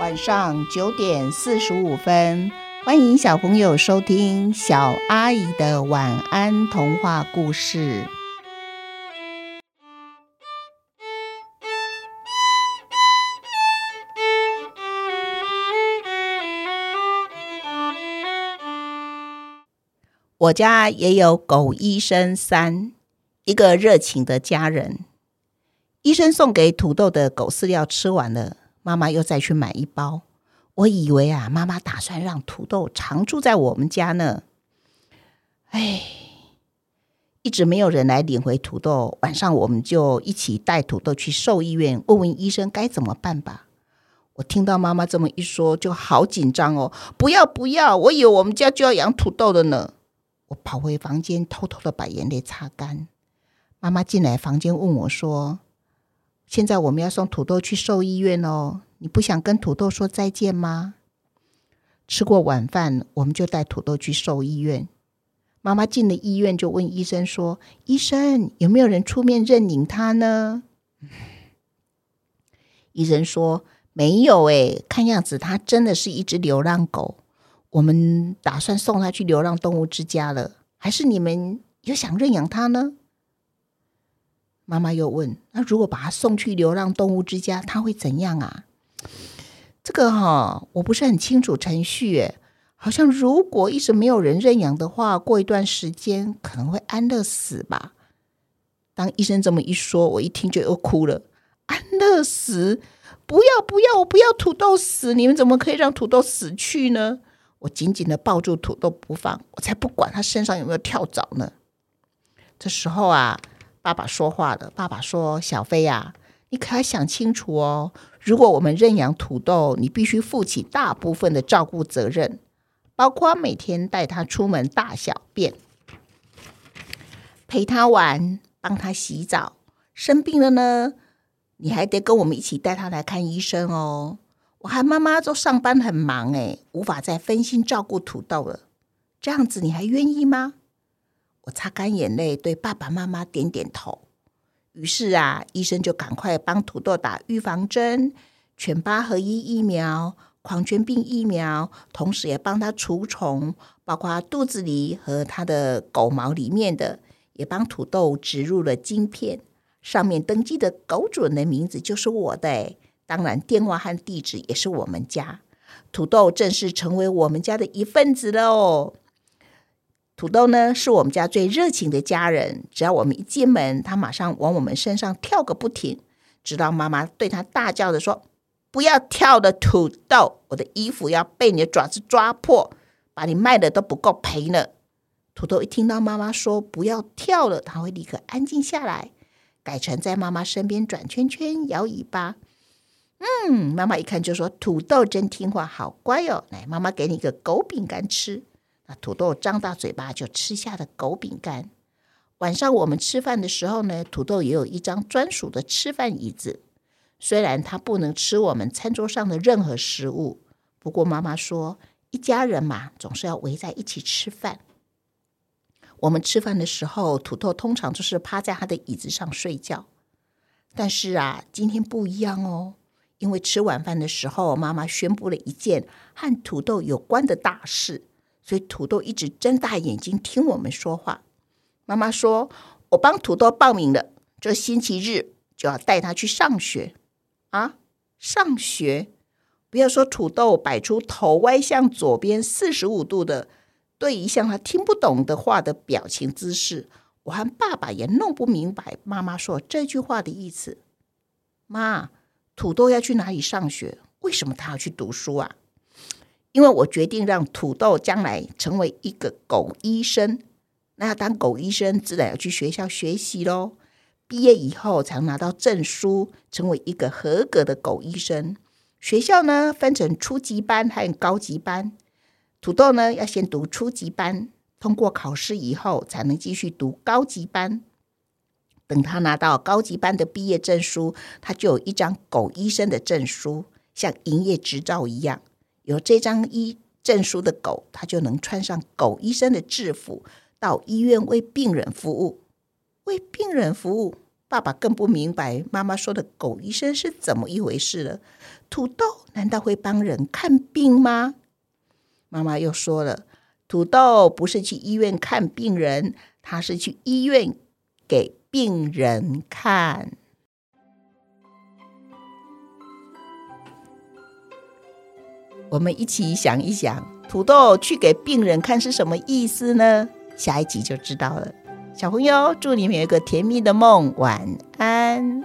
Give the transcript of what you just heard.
晚上九点四十五分，欢迎小朋友收听小阿姨的晚安童话故事。我家也有狗医生三，一个热情的家人。医生送给土豆的狗饲料吃完了，妈妈又再去买一包。我以为啊，妈妈打算让土豆常住在我们家呢。哎，一直没有人来领回土豆。晚上我们就一起带土豆去兽医院，问问医生该怎么办吧。我听到妈妈这么一说，就好紧张哦！不要不要，我以为我们家就要养土豆的呢。我跑回房间，偷偷的把眼泪擦干。妈妈进来房间问我说：“现在我们要送土豆去兽医院哦，你不想跟土豆说再见吗？”吃过晚饭，我们就带土豆去兽医院。妈妈进了医院，就问医生说：“医生，有没有人出面认领它呢？”医生说：“没有诶，看样子它真的是一只流浪狗。”我们打算送他去流浪动物之家了，还是你们有想认养他呢？妈妈又问：“那如果把他送去流浪动物之家，他会怎样啊？”这个哈，我不是很清楚程序。好像如果一直没有人认养的话，过一段时间可能会安乐死吧。当医生这么一说，我一听就又哭了。安乐死？不要不要，我不要土豆死！你们怎么可以让土豆死去呢？我紧紧的抱住土豆不放，我才不管他身上有没有跳蚤呢。这时候啊，爸爸说话了。爸爸说：“小飞呀，你可要想清楚哦。如果我们认养土豆，你必须负起大部分的照顾责任，包括每天带他出门大小便，陪他玩，帮他洗澡。生病了呢，你还得跟我们一起带他来看医生哦。”我和妈妈都上班很忙诶，无法再分心照顾土豆了。这样子你还愿意吗？我擦干眼泪，对爸爸妈妈点点头。于是啊，医生就赶快帮土豆打预防针、犬八合一疫苗、狂犬病疫苗，同时也帮他除虫，包括肚子里和他的狗毛里面的，也帮土豆植入了晶片。上面登记的狗主人的名字就是我的诶。当然，电话和地址也是我们家。土豆正式成为我们家的一份子了哦。土豆呢，是我们家最热情的家人。只要我们一进门，他马上往我们身上跳个不停，直到妈妈对他大叫的说：“不要跳了，土豆！我的衣服要被你的爪子抓破，把你卖的都不够赔呢。”土豆一听到妈妈说不要跳了，他会立刻安静下来，改成在妈妈身边转圈圈、摇尾巴。嗯，妈妈一看就说：“土豆真听话，好乖哦。”来，妈妈给你一个狗饼干吃。那土豆张大嘴巴就吃下了狗饼干。晚上我们吃饭的时候呢，土豆也有一张专属的吃饭椅子。虽然它不能吃我们餐桌上的任何食物，不过妈妈说，一家人嘛，总是要围在一起吃饭。我们吃饭的时候，土豆通常就是趴在他的椅子上睡觉。但是啊，今天不一样哦。因为吃晚饭的时候，妈妈宣布了一件和土豆有关的大事，所以土豆一直睁大眼睛听我们说话。妈妈说：“我帮土豆报名了，这星期日就要带他去上学啊！上学！不要说土豆摆出头歪向左边四十五度的对一向他听不懂的话的表情姿势，我和爸爸也弄不明白妈妈说这句话的意思。妈。”土豆要去哪里上学？为什么他要去读书啊？因为我决定让土豆将来成为一个狗医生。那要当狗医生，自然要去学校学习喽。毕业以后才能拿到证书，成为一个合格的狗医生。学校呢，分成初级班和高级班。土豆呢，要先读初级班，通过考试以后，才能继续读高级班。等他拿到高级班的毕业证书，他就有一张狗医生的证书，像营业执照一样。有这张医证书的狗，它就能穿上狗医生的制服，到医院为病人服务。为病人服务，爸爸更不明白妈妈说的狗医生是怎么一回事了。土豆难道会帮人看病吗？妈妈又说了，土豆不是去医院看病人，他是去医院给病人看。我们一起想一想，土豆去给病人看是什么意思呢？下一集就知道了。小朋友，祝你们有一个甜蜜的梦，晚安